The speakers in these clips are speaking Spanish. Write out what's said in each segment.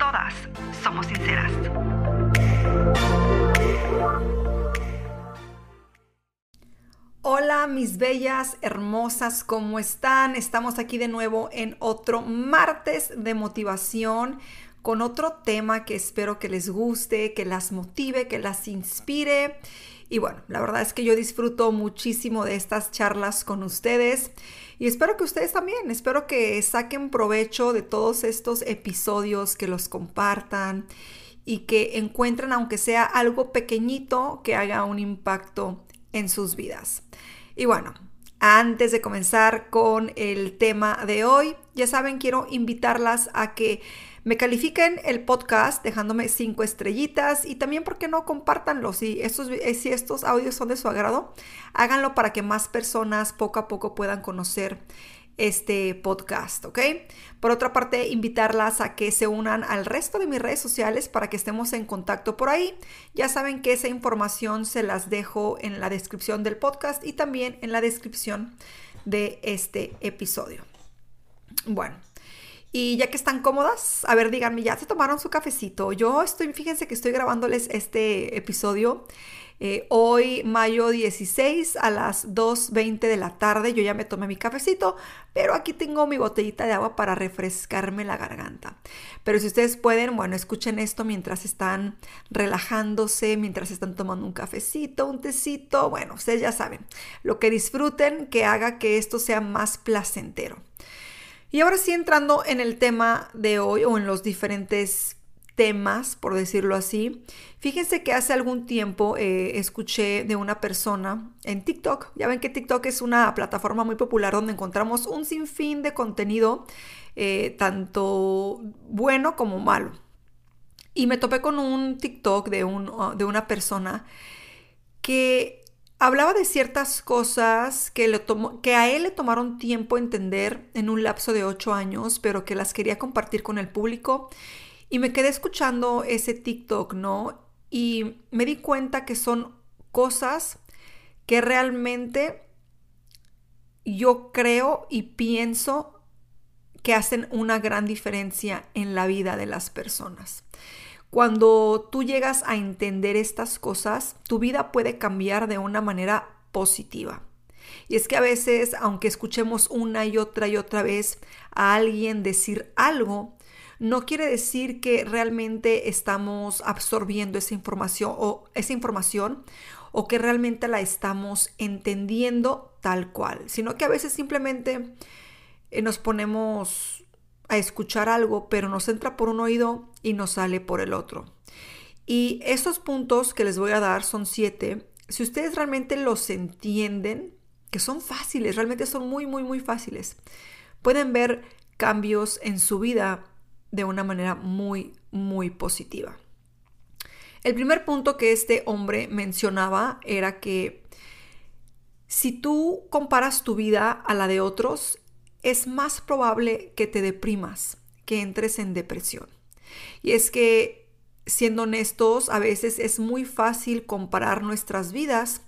todas somos sinceras. Hola mis bellas, hermosas, ¿cómo están? Estamos aquí de nuevo en otro martes de motivación con otro tema que espero que les guste, que las motive, que las inspire. Y bueno, la verdad es que yo disfruto muchísimo de estas charlas con ustedes. Y espero que ustedes también, espero que saquen provecho de todos estos episodios, que los compartan y que encuentren, aunque sea algo pequeñito, que haga un impacto en sus vidas. Y bueno, antes de comenzar con el tema de hoy, ya saben, quiero invitarlas a que me califiquen el podcast dejándome cinco estrellitas y también, ¿por qué no compartanlo? Si estos, eh, si estos audios son de su agrado, háganlo para que más personas poco a poco puedan conocer este podcast, ¿ok? Por otra parte, invitarlas a que se unan al resto de mis redes sociales para que estemos en contacto por ahí. Ya saben que esa información se las dejo en la descripción del podcast y también en la descripción de este episodio. Bueno, y ya que están cómodas, a ver, díganme, ¿ya se tomaron su cafecito? Yo estoy, fíjense que estoy grabándoles este episodio eh, hoy, mayo 16, a las 2.20 de la tarde. Yo ya me tomé mi cafecito, pero aquí tengo mi botellita de agua para refrescarme la garganta. Pero si ustedes pueden, bueno, escuchen esto mientras están relajándose, mientras están tomando un cafecito, un tecito. Bueno, ustedes ya saben, lo que disfruten, que haga que esto sea más placentero. Y ahora sí entrando en el tema de hoy o en los diferentes temas, por decirlo así. Fíjense que hace algún tiempo eh, escuché de una persona en TikTok. Ya ven que TikTok es una plataforma muy popular donde encontramos un sinfín de contenido, eh, tanto bueno como malo. Y me topé con un TikTok de, un, de una persona que Hablaba de ciertas cosas que, a él le tomaron tiempo entender en un lapso de ocho años, pero que las quería compartir con el público. Y me quedé escuchando ese TikTok, ¿no? Y me di cuenta que son cosas que realmente yo creo y pienso que hacen una gran diferencia en la vida de las personas. Cuando tú llegas a entender estas cosas, tu vida puede cambiar de una manera positiva. Y es que a veces, aunque escuchemos una y otra y otra vez a alguien decir algo, no quiere decir que realmente estamos absorbiendo esa información o esa información o que realmente la estamos entendiendo tal cual, sino que a veces simplemente eh, nos ponemos a escuchar algo, pero nos entra por un oído y nos sale por el otro. Y estos puntos que les voy a dar son siete. Si ustedes realmente los entienden, que son fáciles, realmente son muy, muy, muy fáciles, pueden ver cambios en su vida de una manera muy, muy positiva. El primer punto que este hombre mencionaba era que si tú comparas tu vida a la de otros, es más probable que te deprimas, que entres en depresión. Y es que, siendo honestos, a veces es muy fácil comparar nuestras vidas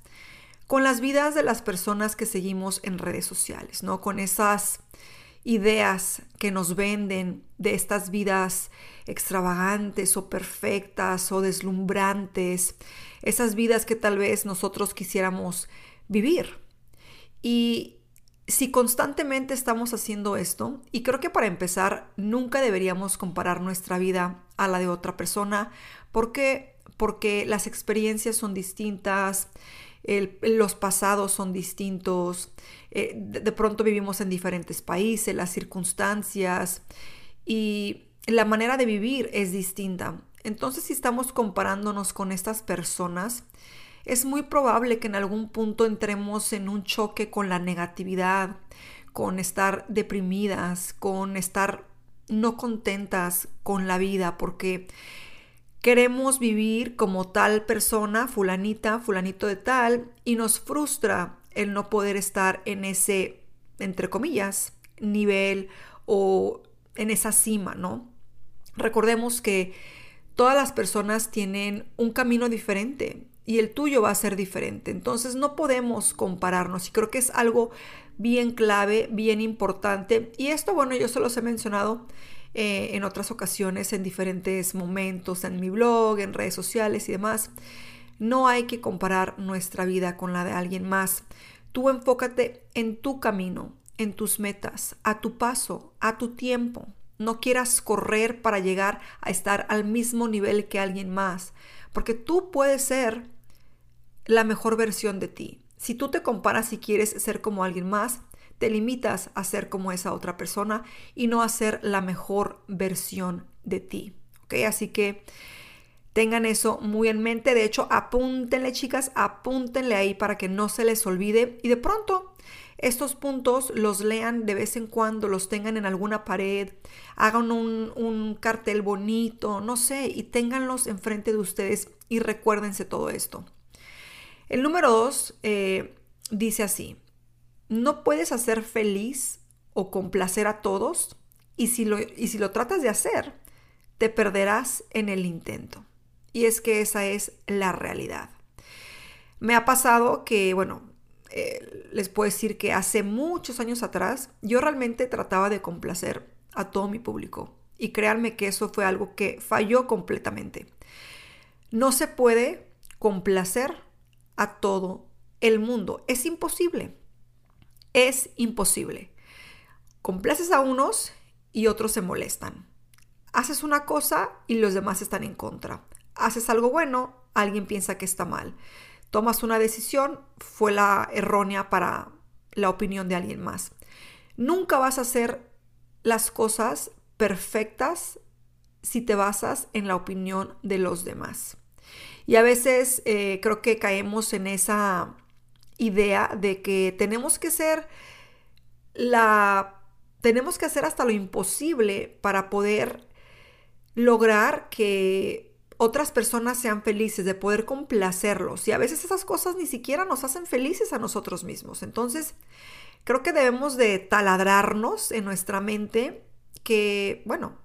con las vidas de las personas que seguimos en redes sociales, ¿no? Con esas ideas que nos venden de estas vidas extravagantes o perfectas o deslumbrantes, esas vidas que tal vez nosotros quisiéramos vivir. Y si constantemente estamos haciendo esto, y creo que para empezar, nunca deberíamos comparar nuestra vida a la de otra persona, porque, porque las experiencias son distintas, los pasados son distintos, eh, de, pronto vivimos en diferentes países, las circunstancias y la manera de vivir es distinta. Entonces, si estamos comparándonos con estas personas, es muy probable que en algún punto entremos en un choque con la negatividad, con estar deprimidas, con estar no contentas con la vida porque queremos vivir como tal persona, fulanita, fulanito de tal, y nos frustra el no poder estar en ese, entre comillas, nivel o en esa cima, ¿no? Recordemos que todas las personas tienen un camino diferente y el tuyo va a ser diferente. Entonces no podemos compararnos y creo que es algo bien clave, bien importante. Y esto, bueno, yo se los he mencionado eh, en otras ocasiones, en diferentes momentos, en mi blog, en redes sociales y demás. No hay que comparar nuestra vida con la de alguien más. Tú enfócate en tu camino, en tus metas, a tu paso, a tu tiempo. No quieras correr para llegar a estar al mismo nivel que alguien más, porque tú puedes ser la mejor versión de ti. Si tú te comparas y quieres ser como alguien más, te limitas a ser como esa otra persona y no a ser la mejor versión de ti. Así que tengan eso muy en mente. De hecho, apúntenle, chicas, apúntenle ahí para que no se les olvide. Y de pronto, estos puntos los lean de vez en cuando, los tengan en alguna pared, hagan un, cartel bonito, no sé, y ténganlos enfrente de ustedes y recuérdense todo esto. El número dos eh, dice así, no puedes hacer feliz o complacer a todos y si, lo, y si lo tratas de hacer, te perderás en el intento. Y es que esa es la realidad. Me ha pasado que, bueno, eh, les puedo decir que hace muchos años atrás yo realmente trataba de complacer a todo mi público. Y créanme que eso fue algo que falló completamente. No se puede complacer a todo el mundo. Es imposible. Es imposible. Complaces a unos y otros se molestan. Haces una cosa y los demás están en contra. Haces algo bueno, alguien piensa que está mal. Tomas una decisión, fue la errónea para la opinión de alguien más. Nunca vas a hacer las cosas perfectas si te basas en la opinión de los demás. Y a veces eh, creo que caemos en esa idea de que tenemos que ser la... tenemos que hacer hasta lo imposible para poder lograr que otras personas sean felices, de poder complacerlos. Y a veces esas cosas ni siquiera nos hacen felices a nosotros mismos. Entonces, creo que debemos de taladrarnos en nuestra mente que, bueno,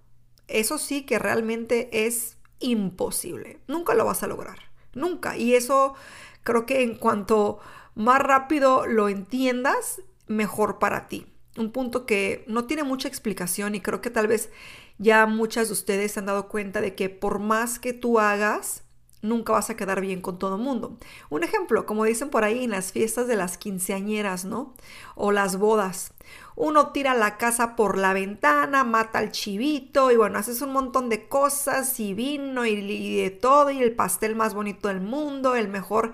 eso sí que realmente es imposible. Nunca lo vas a lograr. Nunca. Y eso creo que en cuanto más rápido lo entiendas, mejor para ti. Un punto que no tiene mucha explicación y creo que tal vez ya muchas de ustedes se han dado cuenta de que por más que tú hagas, nunca vas a quedar bien con todo el mundo. Un ejemplo, como dicen por ahí en las fiestas de las quinceañeras, ¿no? O las bodas uno tira la casa por la ventana, mata al chivito y bueno, haces un montón de cosas y vino y, de todo y el pastel más bonito del mundo, el mejor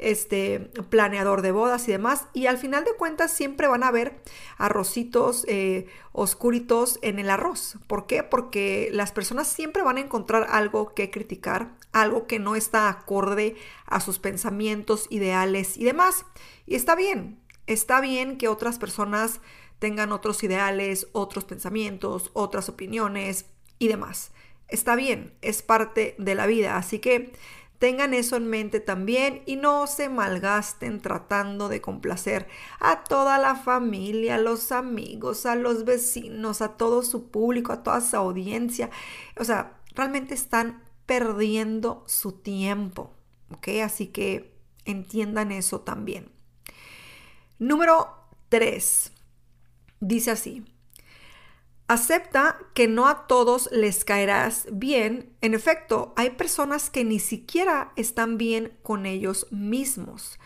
este, planeador de bodas y demás. Y al final de cuentas siempre van a haber arrocitos eh, oscuritos en el arroz. ¿Por qué? Porque las personas siempre van a encontrar algo que criticar, algo que no está acorde a sus pensamientos, ideales y demás. Y está bien, está bien que otras personas tengan otros ideales, otros pensamientos, otras opiniones y demás. Está bien, es parte de la vida, así que tengan eso en mente también y no se malgasten tratando de complacer a toda la familia, a los amigos, a los vecinos, a todo su público, a toda su audiencia. O sea, realmente están perdiendo su tiempo, ¿ok? Así que entiendan eso también. Número 3. Dice así, acepta que no a todos les caerás bien. En efecto, hay personas que ni siquiera están bien con ellos mismos.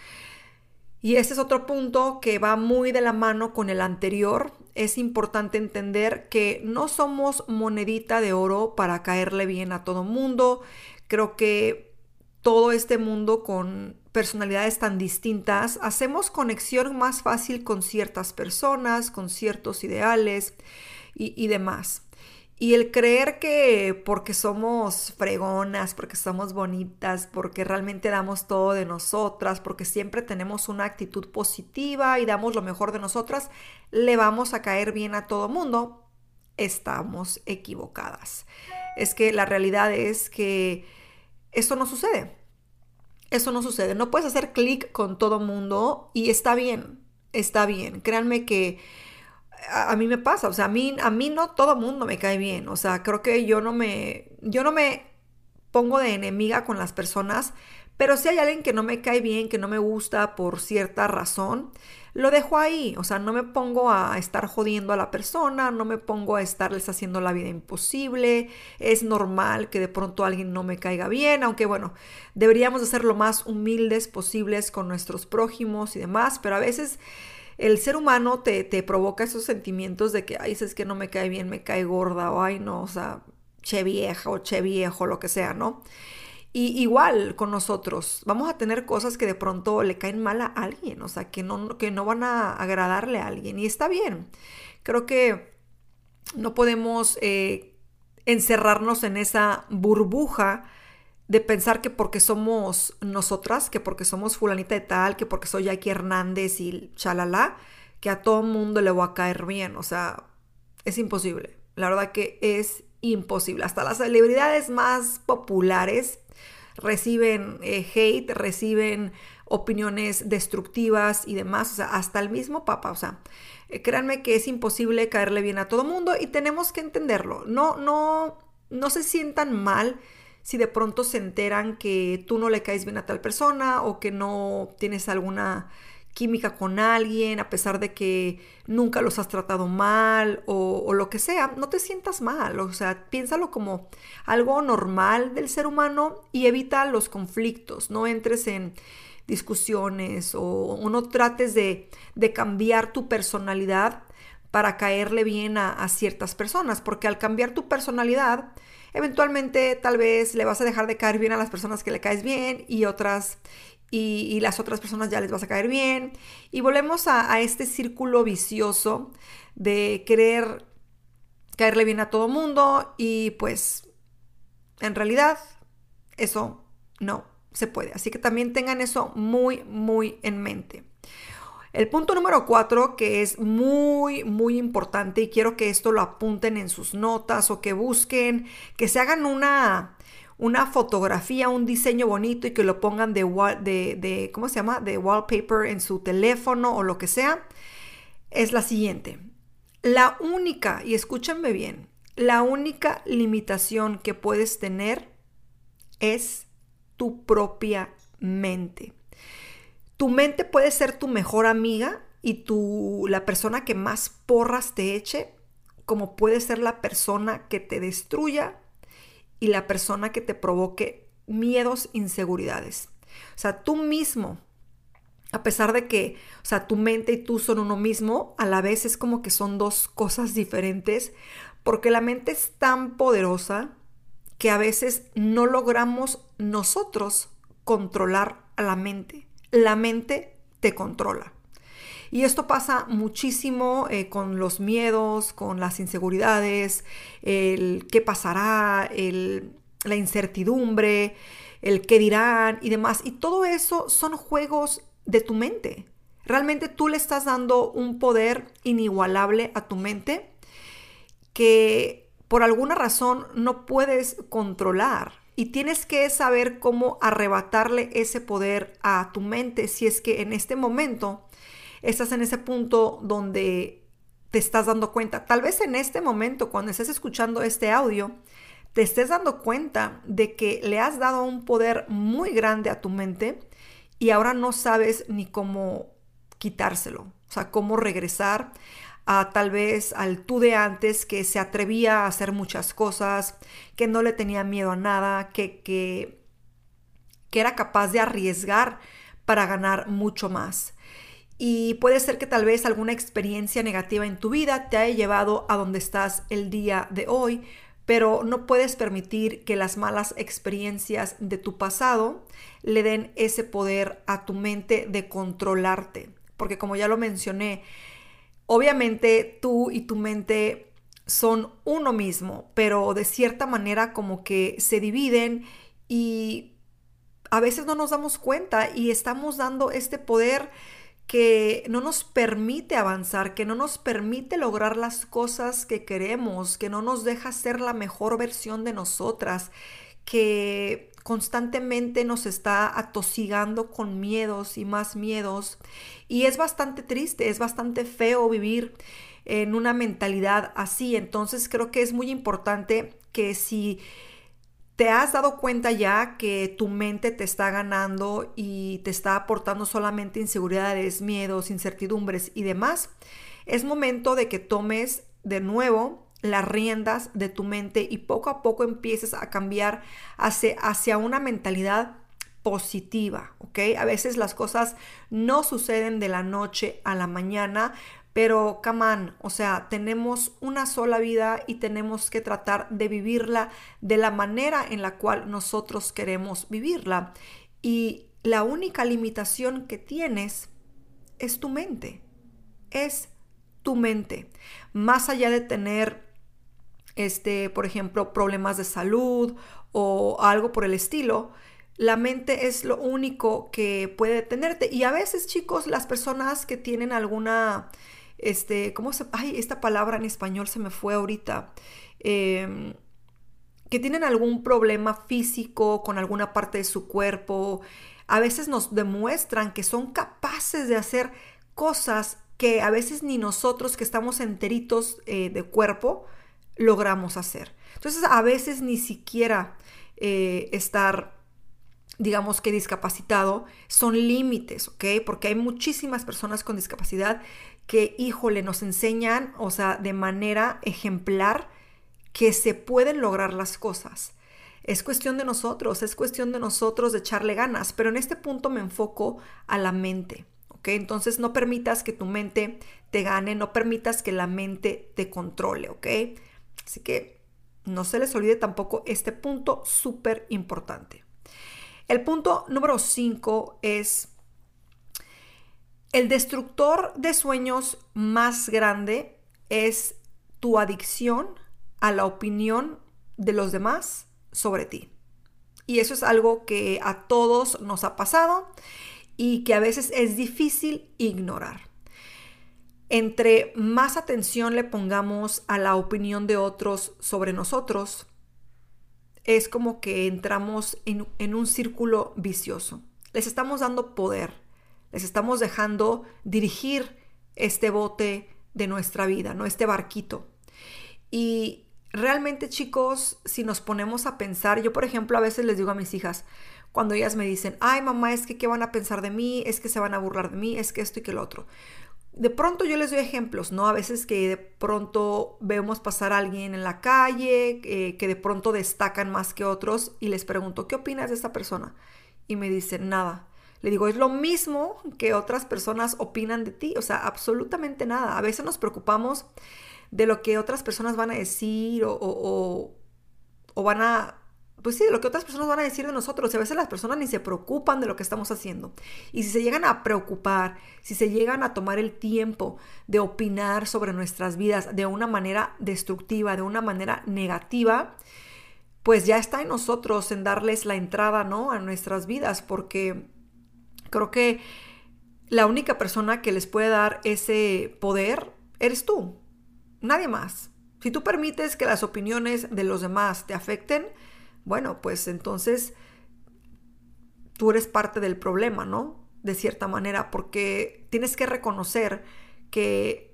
Y ese es otro punto que va muy de la mano con el anterior. Es importante entender que no somos monedita de oro para caerle bien a todo mundo. Creo que todo este mundo con personalidades tan distintas, hacemos conexión más fácil con ciertas personas, con ciertos ideales y, demás. Y el creer que porque somos fregonas, porque somos bonitas, porque realmente damos todo de nosotras, porque siempre tenemos una actitud positiva y damos lo mejor de nosotras, le vamos a caer bien a todo mundo, estamos equivocadas. Es que la realidad es que eso no sucede. Eso no sucede. No puedes hacer clic con todo mundo y está bien, está bien. Créanme que a, mí me pasa, o sea, a mí, a mí no todo mundo me cae bien. O sea, creo que yo no me, yo no me pongo de enemiga con las personas, pero si hay alguien que no me cae bien, que no me gusta por cierta razón, lo dejo ahí. O sea, no me pongo a estar jodiendo a la persona, no me pongo a estarles haciendo la vida imposible. Es normal que de pronto alguien no me caiga bien, aunque bueno, deberíamos de ser lo más humildes posibles con nuestros prójimos y demás, pero a veces el ser humano te, te provoca esos sentimientos de que, ay, es que no me cae bien, me cae gorda, o ay, no, o sea, che vieja o che viejo, lo que sea, ¿no? Y igual con nosotros, vamos a tener cosas que de pronto le caen mal a alguien, o sea, que no, que no van a agradarle a alguien. Y está bien. Creo que no podemos eh, encerrarnos en esa burbuja de pensar que porque somos nosotras, que porque somos fulanita de tal, que porque soy Jackie Hernández y chalala, que a todo mundo le va a caer bien. O sea, es imposible. La verdad que es imposible. Hasta las celebridades más populares reciben eh, hate, reciben opiniones destructivas y demás, o sea, hasta el mismo Papa, o sea, eh, créanme que es imposible caerle bien a todo mundo y tenemos que entenderlo. No, no, no se sientan mal si de pronto se enteran que tú no le caes bien a tal persona o que no tienes alguna química con alguien, a pesar de que nunca los has tratado mal o, lo que sea, no te sientas mal, o sea, piénsalo como algo normal del ser humano y evita los conflictos, no entres en discusiones o, no trates de, cambiar tu personalidad para caerle bien a, a ciertas personas, porque al cambiar tu personalidad, eventualmente tal vez le vas a dejar de caer bien a las personas que le caes bien y otras y, las otras personas ya les vas a caer bien. Y volvemos a, este círculo vicioso de querer caerle bien a todo mundo y pues en realidad eso no se puede. Así que también tengan eso muy, muy en mente. El punto número cuatro, que es muy, muy importante y quiero que esto lo apunten en sus notas o que busquen, que se hagan una, una fotografía, un diseño bonito y que lo pongan de, de, de, ¿cómo se llama? De wallpaper en su teléfono o lo que sea, es la siguiente. La única, y escúchenme bien, la única limitación que puedes tener es tu propia mente. Tu mente puede ser tu mejor amiga y tu, la persona que más porras te eche, como puede ser la persona que te destruya y la persona que te provoque miedos, inseguridades. O sea, tú mismo, a pesar de que, o sea, tu mente y tú son uno mismo, a la vez es como que son dos cosas diferentes, porque la mente es tan poderosa que a veces no logramos nosotros controlar a la mente. La mente te controla. Y esto pasa muchísimo eh, con los miedos, con las inseguridades, el qué pasará, la incertidumbre, el qué dirán y demás. Y todo eso son juegos de tu mente. Realmente tú le estás dando un poder inigualable a tu mente que por alguna razón no puedes controlar. Y tienes que saber cómo arrebatarle ese poder a tu mente si es que en este momento estás en ese punto donde te estás dando cuenta. Tal vez en este momento, cuando estés escuchando este audio, te estés dando cuenta de que le has dado un poder muy grande a tu mente y ahora no sabes ni cómo quitárselo, o sea, cómo regresar a tal vez al tú de antes que se atrevía a hacer muchas cosas, que no le tenía miedo a nada, que, que, que era capaz de arriesgar para ganar mucho más. Y puede ser que tal vez alguna experiencia negativa en tu vida te haya llevado a donde estás el día de hoy, pero no puedes permitir que las malas experiencias de tu pasado le den ese poder a tu mente de controlarte. Porque como ya lo mencioné, obviamente tú y tu mente son uno mismo, pero de cierta manera como que se dividen y a veces no nos damos cuenta y estamos dando este poder que no nos permite avanzar, que no nos permite lograr las cosas que queremos, que no nos deja ser la mejor versión de nosotras, que constantemente nos está atosigando con miedos y más miedos. Y es bastante triste, es bastante feo vivir en una mentalidad así. Entonces creo que es muy importante que si ¿Te has dado cuenta ya que tu mente te está ganando y te está aportando solamente inseguridades, miedos, incertidumbres y demás? Es momento de que tomes de nuevo las riendas de tu mente y poco a poco empieces a cambiar hacia, hacia una mentalidad positiva, ¿ok? A veces las cosas no suceden de la noche a la mañana, pero, come o sea, tenemos una sola vida y tenemos que tratar de vivirla de la manera en la cual nosotros queremos vivirla. Y la única limitación que tienes es tu mente. Es tu mente. Más allá de tener, este, por ejemplo, problemas de salud o algo por el estilo, la mente es lo único que puede detenerte. Y a veces, chicos, las personas que tienen alguna este, ¿cómo se, ay, esta palabra en español se me fue ahorita, em, que tienen algún problema físico con alguna parte de su cuerpo, a veces nos demuestran que son capaces de hacer cosas que a veces ni nosotros que estamos enteritos eh, de cuerpo logramos hacer. Entonces a veces ni siquiera eh, estar digamos que discapacitado, son límites, ¿ok? Porque hay muchísimas personas con discapacidad que, híjole, nos enseñan, o sea, de manera ejemplar, que se pueden lograr las cosas. Es cuestión de nosotros, es cuestión de nosotros echarle ganas, pero en este punto me enfoco a la mente, ¿ok? Entonces no permitas que tu mente te gane, no permitas que la mente te controle, ¿ok? Así que no se les olvide tampoco este punto súper importante. El punto número 5 es el destructor de sueños más grande es tu adicción a la opinión de los demás sobre ti. Y eso es algo que a todos nos ha pasado y que a veces es difícil ignorar. Entre más atención le pongamos a la opinión de otros sobre nosotros, es como que entramos en, un círculo vicioso. Les estamos dando poder les estamos dejando dirigir este bote de nuestra vida, ¿no? Este barquito. Y realmente, chicos, si nos ponemos a pensar, yo por ejemplo a veces les digo a mis hijas, cuando ellas me dicen, ay mamá, es que qué van a pensar de mí, es que se van a burlar de mí, es que esto y que lo otro. De pronto yo les doy ejemplos, ¿no? A veces que de pronto vemos pasar a alguien en la calle, eh, que de pronto destacan más que otros y les pregunto, ¿qué opinas de esta persona? Y me dicen, nada. Le digo, es lo mismo que otras personas opinan de ti, o sea, absolutamente nada. A veces nos preocupamos de lo que otras personas van a decir o, o, van a, pues sí, de lo que otras personas van a decir de nosotros. Y a veces las personas ni se preocupan de lo que estamos haciendo. Y si se llegan a preocupar, si se llegan a tomar el tiempo de opinar sobre nuestras vidas de una manera destructiva, de una manera negativa, pues ya está en nosotros en darles la entrada, ¿no? A nuestras vidas, porque Creo que la única persona que les puede dar ese poder eres tú, nadie más. Si tú permites que las opiniones de los demás te afecten, bueno, pues entonces tú eres parte del problema, ¿no? De cierta manera, porque tienes que reconocer que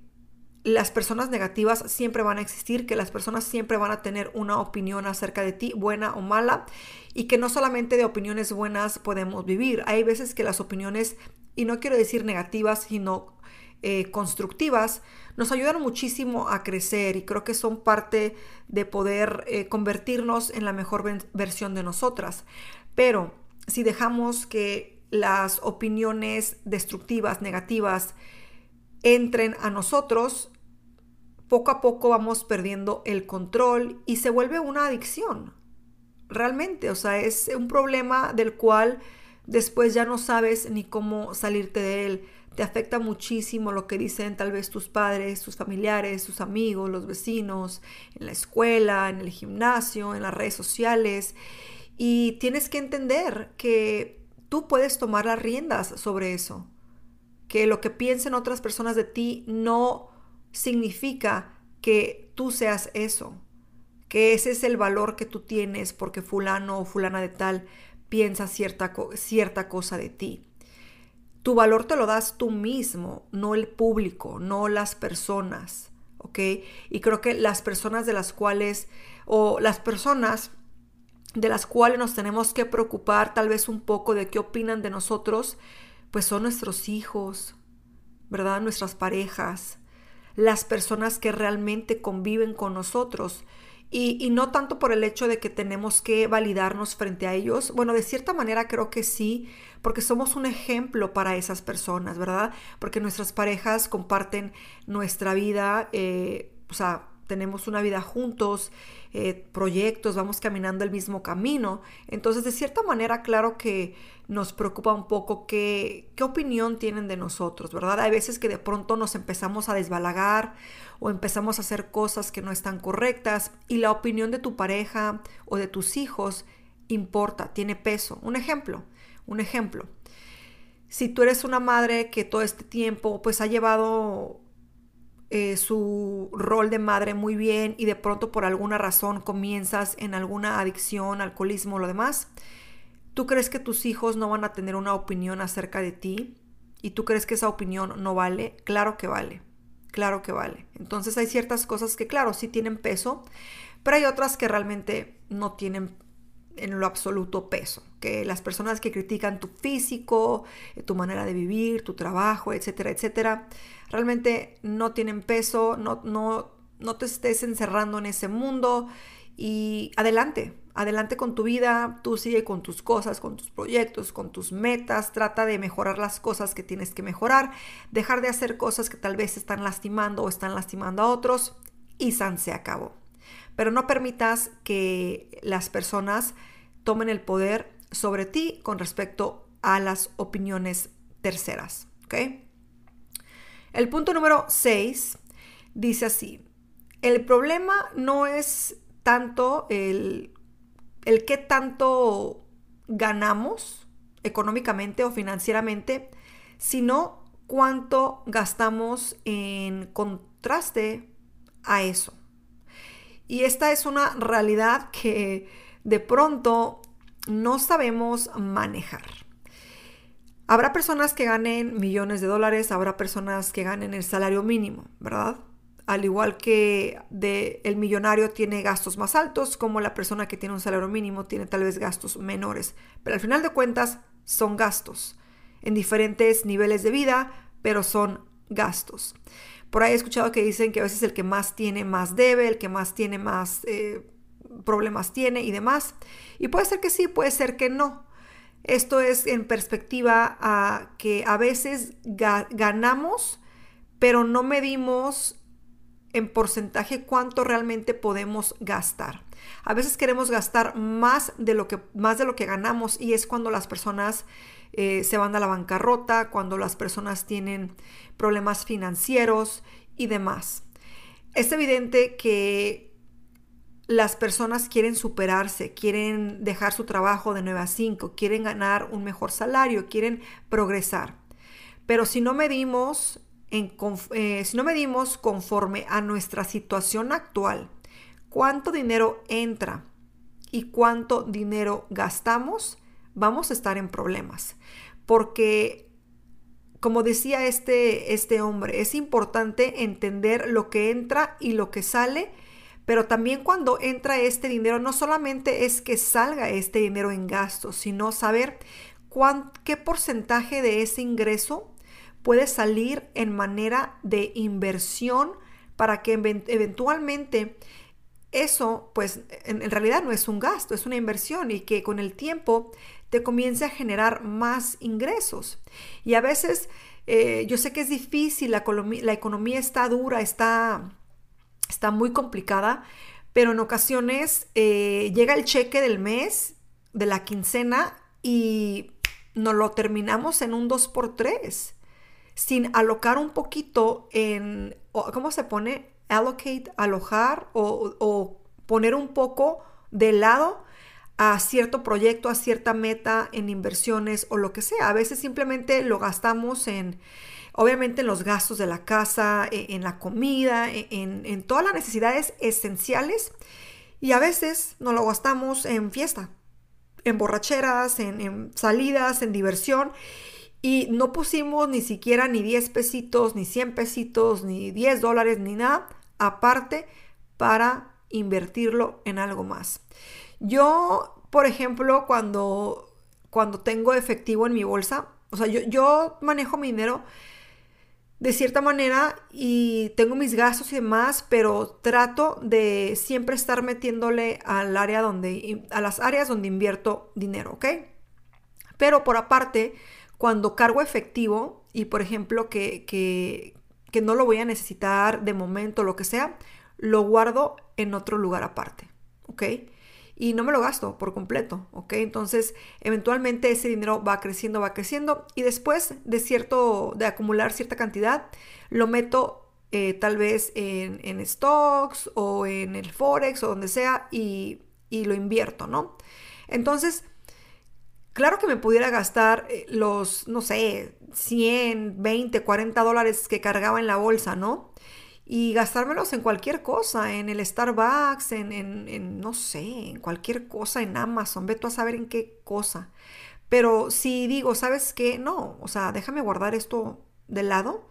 las personas negativas siempre van a existir, que las personas siempre van a tener una opinión acerca de ti, buena o mala, y que no solamente de opiniones buenas podemos vivir. Hay veces que las opiniones, y no quiero decir negativas, sino eh, constructivas, nos ayudan muchísimo a crecer y creo que son parte de poder eh, convertirnos en la mejor versión de nosotras. Pero si dejamos que las opiniones destructivas, negativas, entren a nosotros, poco a poco vamos perdiendo el control y se vuelve una adicción. Realmente, o sea, es un problema del cual después ya no sabes ni cómo salirte de él. Te afecta muchísimo lo que dicen tal vez tus padres, tus familiares, tus amigos, los vecinos, en la escuela, en el gimnasio, en las redes sociales. Y tienes que entender que tú puedes tomar las riendas sobre eso. que lo que piensen otras personas de ti no significa que tú seas eso, que ese es el valor que tú tienes porque fulano o fulana de tal piensa cierta, cierta cosa de ti. Tu valor te lo das tú mismo, no el público, no las personas, ¿ok? Y creo que las personas de las cuales, o las personas de las cuales nos tenemos que preocupar tal vez un poco de qué opinan de nosotros, pues son nuestros hijos, ¿verdad? Nuestras parejas, las personas que realmente conviven con nosotros. Y, no tanto por el hecho de que tenemos que validarnos frente a ellos. Bueno, de cierta manera creo que sí, porque somos un ejemplo para esas personas, ¿verdad? Porque nuestras parejas comparten nuestra vida, eh, o sea, tenemos una vida juntos, eh, proyectos, vamos caminando el mismo camino. Entonces, de cierta manera, claro que nos preocupa un poco qué, qué opinión tienen de nosotros, ¿verdad? Hay veces que de pronto nos empezamos a desbalagar o empezamos a hacer cosas que no están correctas y la opinión de tu pareja o de tus hijos importa, tiene peso. Un ejemplo, un ejemplo. Si tú eres una madre que todo este tiempo pues ha llevado eh, su rol de madre muy bien y de pronto por alguna razón comienzas en alguna adicción, alcoholismo lo demás, ¿tú crees que tus hijos no van a tener una opinión acerca de ti? ¿Y tú crees que esa opinión no vale? Claro que vale, claro que vale. Entonces hay ciertas cosas que claro, sí tienen peso, pero hay otras que realmente no tienen en lo absoluto peso, que las personas que critican tu físico, eh, tu manera de vivir, tu trabajo, etcétera, etcétera, realmente no tienen peso, no, no, no te estés encerrando en ese mundo y adelante, adelante con tu vida, tú sigue con tus cosas, con tus proyectos, con tus metas, trata de mejorar las cosas que tienes que mejorar, dejar de hacer cosas que tal vez están lastimando o están lastimando a otros y San se acabó pero no permitas que las personas tomen el poder sobre ti con respecto a las opiniones terceras. El punto número 6 dice así, el problema no es tanto el, el qué tanto ganamos económicamente o financieramente, sino cuánto gastamos en contraste a eso. Y esta es una realidad que de pronto no sabemos manejar. Habrá personas que ganen millones de dólares, habrá personas que ganen el salario mínimo, ¿verdad? Al igual que el millonario tiene gastos más altos, como la persona que tiene un salario mínimo tiene tal vez gastos menores. Pero al final de cuentas son gastos en diferentes niveles de vida, pero son gastos. Por ahí he escuchado que dicen que a veces el que más tiene más debe, el que más tiene más eh, problemas tiene y demás. Y puede ser que sí, puede ser que no. Esto es en perspectiva a que a veces ganamos, pero no medimos en porcentaje cuánto realmente podemos gastar. A veces queremos gastar más de lo que, más de lo que ganamos y es cuando las personas eh, se van a la bancarrota, cuando las personas tienen problemas financieros y demás. Es evidente que las personas quieren superarse, quieren dejar su trabajo de 9 a 5, quieren ganar un mejor salario, quieren progresar. Pero si no medimos, eh, si no medimos conforme a nuestra situación actual, cuánto dinero entra y cuánto dinero gastamos, vamos a estar en problemas. Porque, como decía este, este hombre, es importante entender lo que entra y lo que sale, pero también cuando entra este dinero, no solamente es que salga este dinero en gastos, sino saber qué porcentaje de ese ingreso puede salir en manera de inversión para que eventualmente eso pues en, realidad no es un gasto, es una inversión y que con el tiempo te comience a generar más ingresos. Y a veces eh, yo sé que es difícil, la, economía está dura, está, está muy complicada, pero en ocasiones eh, llega el cheque del mes, de la quincena, y nos lo terminamos en un 2x3, sin alocar un poquito en, ¿cómo se pone? allocate, alojar o, poner un poco de lado a cierto proyecto, a cierta meta en inversiones o lo que sea. A veces simplemente lo gastamos en, obviamente en los gastos de la casa, e, en la comida, e, en, todas las necesidades esenciales y a veces nos lo gastamos en fiesta, en borracheras, en, en salidas, en diversión y no pusimos ni siquiera ni 10 pesitos, ni 100 pesitos, ni 10 dólares, ni nada aparte para invertirlo en algo más. Yo, por ejemplo, cuando, cuando tengo efectivo en mi bolsa, o sea, yo, manejo mi dinero de cierta manera y tengo mis gastos y demás, pero trato de siempre estar metiéndole al área donde, a las áreas donde invierto dinero, ¿ok? Pero por aparte, cuando cargo efectivo y por ejemplo que, que, que no lo voy a necesitar de momento, lo que sea, lo guardo en otro lugar aparte, ¿ok? Y no me lo gasto por completo, ¿ok? Entonces, eventualmente ese dinero va creciendo, va creciendo y después de cierto, de acumular cierta cantidad, lo meto eh, tal vez en, en, stocks o en el forex o donde sea y, y lo invierto, ¿no? Entonces, Claro que me pudiera gastar eh, los, no sé, 100, 20, 40 dólares que cargaba en la bolsa, ¿no? Y gastármelos en cualquier cosa, en el Starbucks, en, en, no sé, en cualquier cosa, en Amazon, ve tú a saber en qué cosa. Pero si digo, ¿sabes qué? No, o sea, déjame guardar esto de lado.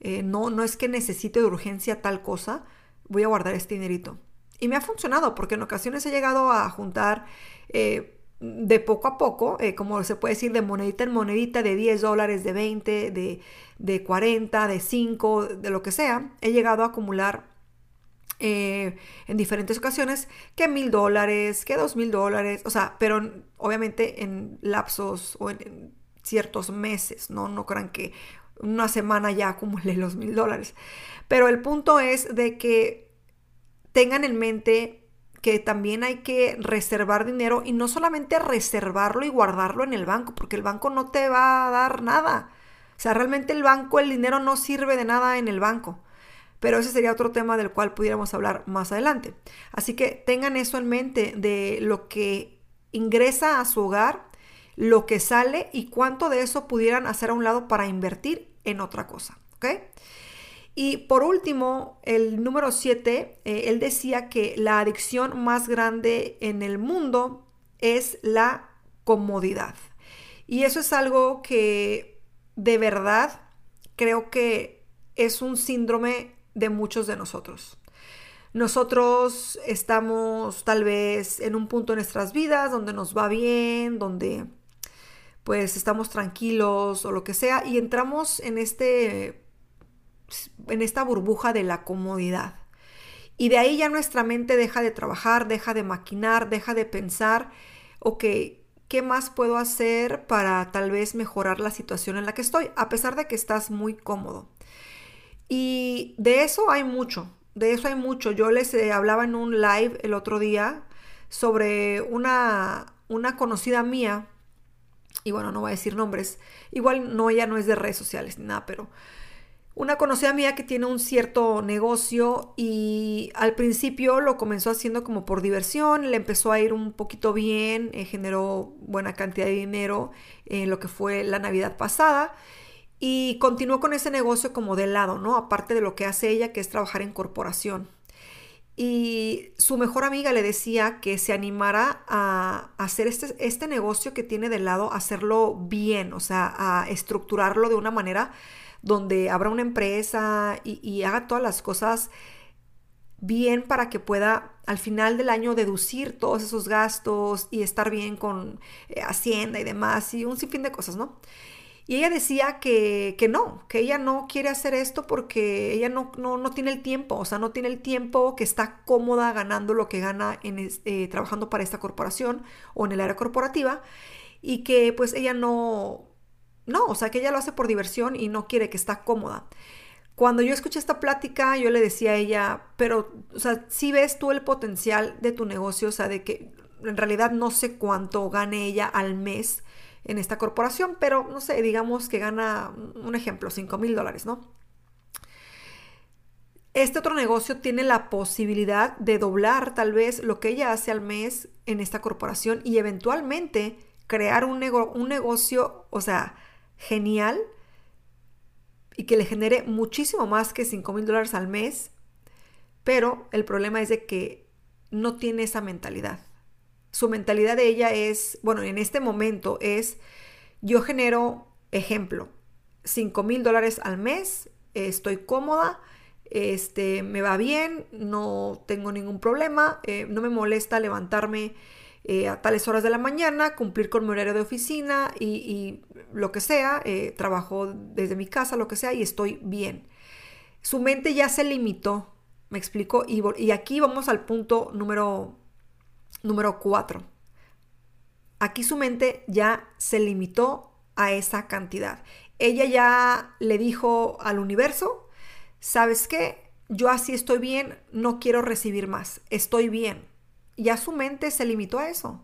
Eh, no, no es que necesite de urgencia tal cosa, voy a guardar este dinerito. Y me ha funcionado porque en ocasiones he llegado a juntar eh, de poco a poco, eh, como se puede decir, de monedita en monedita, de 10 dólares, de 20, de, de 40, de 5, de lo que sea, he llegado a acumular eh, en diferentes ocasiones que mil dólares, que dos mil dólares, o sea, pero obviamente en lapsos o en, ciertos meses, ¿no? No crean que una semana ya acumulé los mil dólares. Pero el punto es de que tengan en mente que también hay que reservar dinero y no solamente reservarlo y guardarlo en el banco, porque el banco no te va a dar nada. O sea, realmente el banco, el dinero no sirve de nada en el banco. Pero ese sería otro tema del cual pudiéramos hablar más adelante. Así que tengan eso en mente de lo que ingresa a su hogar, lo que sale y cuánto de eso pudieran hacer a un lado para invertir en otra cosa. ¿Ok? Y por último, el número 7, eh, él decía que la adicción más grande en el mundo es la comodidad. Y eso es algo que de verdad creo que es un síndrome de muchos de nosotros. Nosotros estamos tal vez en un punto de nuestras vidas donde nos va bien, donde pues estamos tranquilos o lo que sea y entramos en este en esta burbuja de la comodidad. Y de ahí ya nuestra mente deja de trabajar, deja de maquinar, deja de pensar, ok, ¿qué más puedo hacer para tal vez mejorar la situación en la que estoy? A pesar de que estás muy cómodo. Y de eso hay mucho, de eso hay mucho. Yo les eh, hablaba en un live el otro día sobre una, una conocida mía, y bueno, no voy a decir nombres, igual no, ella no es de redes sociales ni nada, pero una conocida mía que tiene un cierto negocio y al principio lo comenzó haciendo como por diversión, le empezó a ir un poquito bien, eh, generó buena cantidad de dinero en lo que fue la Navidad pasada y continuó con ese negocio como de lado, ¿no? Aparte de lo que hace ella, que es trabajar en corporación. Y su mejor amiga le decía que se animara a hacer este, este negocio que tiene de lado, hacerlo bien, o sea, a estructurarlo de una manera donde abra una empresa y, haga todas las cosas bien para que pueda al final del año deducir todos esos gastos y estar bien con eh, Hacienda y demás y un sinfín de cosas, ¿no? Y ella decía que, no, que ella no quiere hacer esto porque ella no, no, tiene el tiempo, o sea, no tiene el tiempo, que está cómoda ganando lo que gana en, eh, trabajando para esta corporación o en el área corporativa y que pues ella no, no, o sea, que ella lo hace por diversión y no quiere que está cómoda. Cuando yo escuché esta plática, yo le decía a ella, pero, o sea, si ves tú el potencial de tu negocio, o sea, de que en realidad no sé cuánto gane ella al mes en esta corporación, pero no sé, digamos que gana, un ejemplo, 5 mil dólares, ¿no? Este otro negocio tiene la posibilidad de doblar tal vez lo que ella hace al mes en esta corporación y eventualmente crear un, un negocio, o sea, genial y que le genere muchísimo más que 5 mil dólares al mes, pero el problema es de que no tiene esa mentalidad. Su mentalidad de ella es, bueno, en este momento es, yo genero, ejemplo, 5 mil dólares al mes, estoy cómoda, este, me va bien, no tengo ningún problema, eh, no me molesta levantarme eh, a tales horas de la mañana, cumplir con mi horario de oficina y, lo que sea, eh, trabajo desde mi casa, lo que sea, y estoy bien. Su mente ya se limitó, me explico, y, y aquí vamos al punto número, número cuatro. Aquí su mente ya se limitó a esa cantidad. Ella ya le dijo al universo, ¿sabes qué? Yo así estoy bien, no quiero recibir más, estoy bien ya su mente se limitó a eso.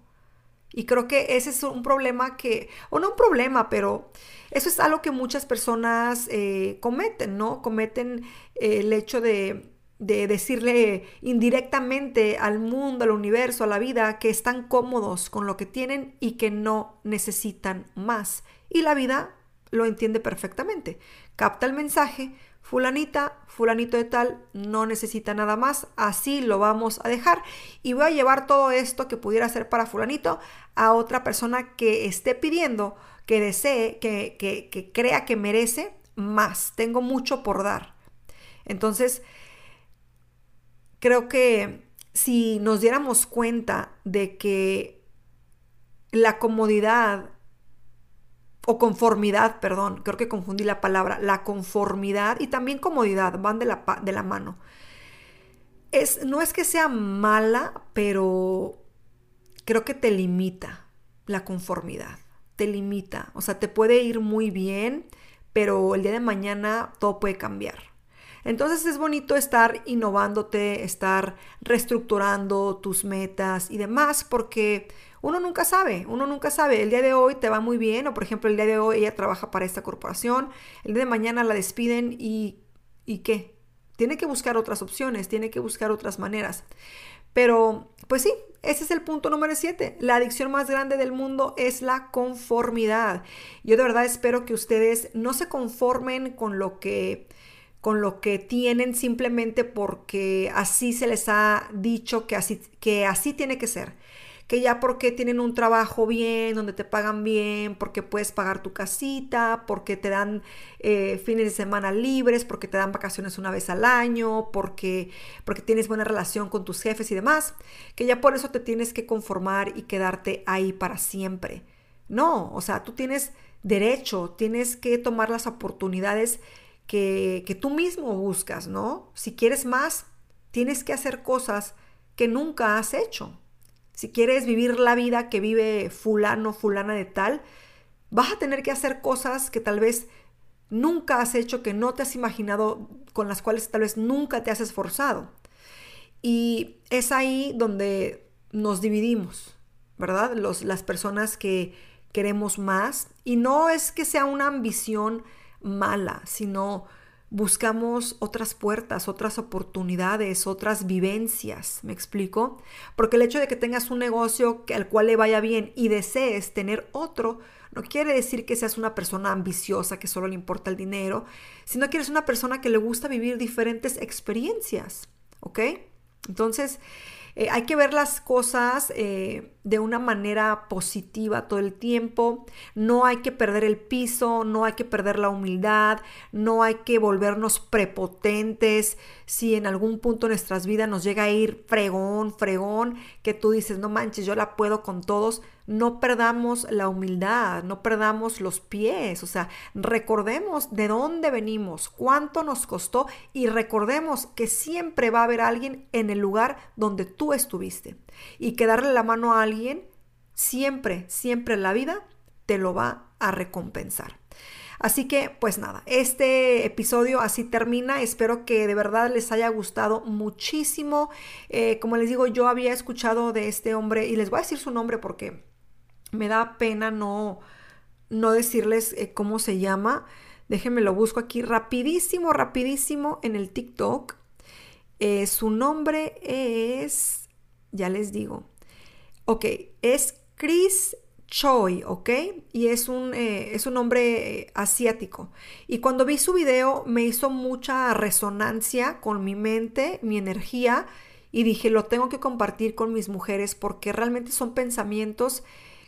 Y creo que ese es un problema que, o no un problema, pero eso es algo que muchas personas eh, cometen, ¿no? Cometen eh, el hecho de, de decirle indirectamente al mundo, al universo, a la vida, que están cómodos con lo que tienen y que no necesitan más. Y la vida lo entiende perfectamente. Capta el mensaje, fulanita, fulanito de tal, no necesita nada más, así lo vamos a dejar y voy a llevar todo esto que pudiera ser para fulanito a otra persona que esté pidiendo, que desee, que, que, crea que merece más. Tengo mucho por dar. Entonces, creo que si nos diéramos cuenta de que la comodidad o conformidad, perdón, creo que confundí la palabra, la conformidad y también comodidad van de la, de la mano. Es, no es que sea mala, pero creo que te limita la conformidad, te limita, o sea, te puede ir muy bien, pero el día de mañana todo puede cambiar. Entonces es bonito estar innovándote, estar reestructurando tus metas y demás, porque uno nunca sabe, uno nunca sabe. El día de hoy te va muy bien, o por ejemplo, el día de hoy ella trabaja para esta corporación, el día de mañana la despiden y, ¿y qué? Tiene que buscar otras opciones, tiene que buscar otras maneras. Pero, pues sí, ese es el punto número 7. La adicción más grande del mundo es la conformidad. Yo de verdad espero que ustedes no se conformen con lo que con lo que tienen simplemente porque así se les ha dicho que así, que así tiene que ser que ya porque tienen un trabajo bien, donde te pagan bien, porque puedes pagar tu casita, porque te dan eh, fines de semana libres, porque te dan vacaciones una vez al año, porque, porque tienes buena relación con tus jefes y demás, que ya por eso te tienes que conformar y quedarte ahí para siempre. No, o sea, tú tienes derecho, tienes que tomar las oportunidades que, tú mismo buscas, ¿no? Si quieres más, tienes que hacer cosas que nunca has hecho. Si quieres vivir la vida que vive fulano, fulana de tal, vas a tener que hacer cosas que tal vez nunca has hecho, que no te has imaginado, con las cuales tal vez nunca te has esforzado. Y es ahí donde nos dividimos, ¿verdad? Los, las personas que queremos más. Y no es que sea una ambición mala, sino buscamos otras puertas, otras oportunidades, otras vivencias, ¿me explico? Porque el hecho de que tengas un negocio al cual le vaya bien y desees tener otro, no quiere decir que seas una persona ambiciosa que solo le importa el dinero, sino que eres una persona que le gusta vivir diferentes experiencias, ¿ok? Entonces, eh, hay que ver las cosas eh, de una manera positiva todo el tiempo. No hay que perder el piso, no hay que perder la humildad, no hay que volvernos prepotentes. Si en algún punto de nuestras vidas nos llega a ir fregón, fregón, que tú dices, no manches, yo la puedo con todos no perdamos la humildad, no perdamos los pies, o sea, recordemos de dónde venimos, cuánto nos costó y recordemos que siempre va a haber alguien en el lugar donde tú estuviste y que darle la mano a alguien siempre, siempre en la vida te lo va a recompensar. Así que, pues nada, este episodio así termina. Espero que de verdad les haya gustado muchísimo. Eh, como les digo, yo había escuchado de este hombre y les voy a decir su nombre porque me da pena no, no decirles eh, cómo se llama. Déjenme lo busco aquí rapidísimo, rapidísimo en el TikTok. Eh, su nombre es, ya les digo. Ok, es Chris Choi, ¿ok? Y es un, eh, es un hombre eh, asiático. Y cuando vi su video me hizo mucha resonancia con mi mente, mi energía, y dije, lo tengo que compartir con mis mujeres porque realmente son pensamientos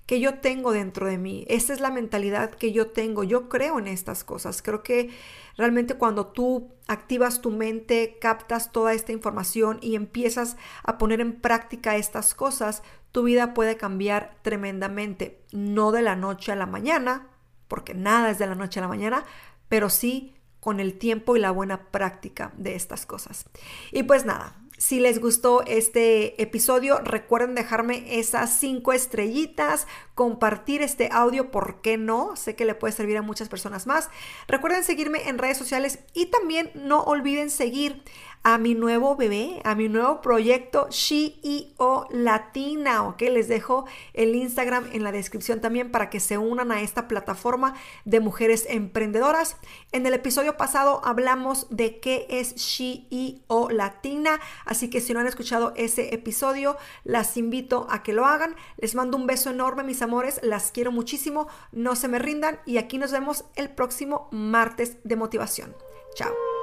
que yo tengo dentro de mí. Esa es la mentalidad que yo tengo. Yo creo en estas cosas. Creo que realmente cuando tú activas tu mente, captas toda esta información y empiezas a poner en práctica estas cosas, tu vida puede cambiar tremendamente. No de la noche a la mañana, porque nada es de la noche a la mañana, pero sí con el tiempo y la buena práctica de estas cosas. Y pues nada, si les gustó este episodio, recuerden dejarme esas cinco estrellitas, compartir este audio, ¿por qué no? Sé que le puede servir a muchas personas más. Recuerden seguirme en redes sociales y también no olviden seguir a mi nuevo bebé, a mi nuevo proyecto CEO Latina, ¿ok? Les dejo el Instagram en la descripción también para que se unan a esta plataforma de mujeres emprendedoras. En el episodio pasado hablamos de qué es CEO Latina, así que si no han escuchado ese episodio, las invito a que lo hagan. Les mando un beso enorme, mis amores, las quiero muchísimo, no se me rindan y aquí nos vemos el próximo martes de motivación. Chao.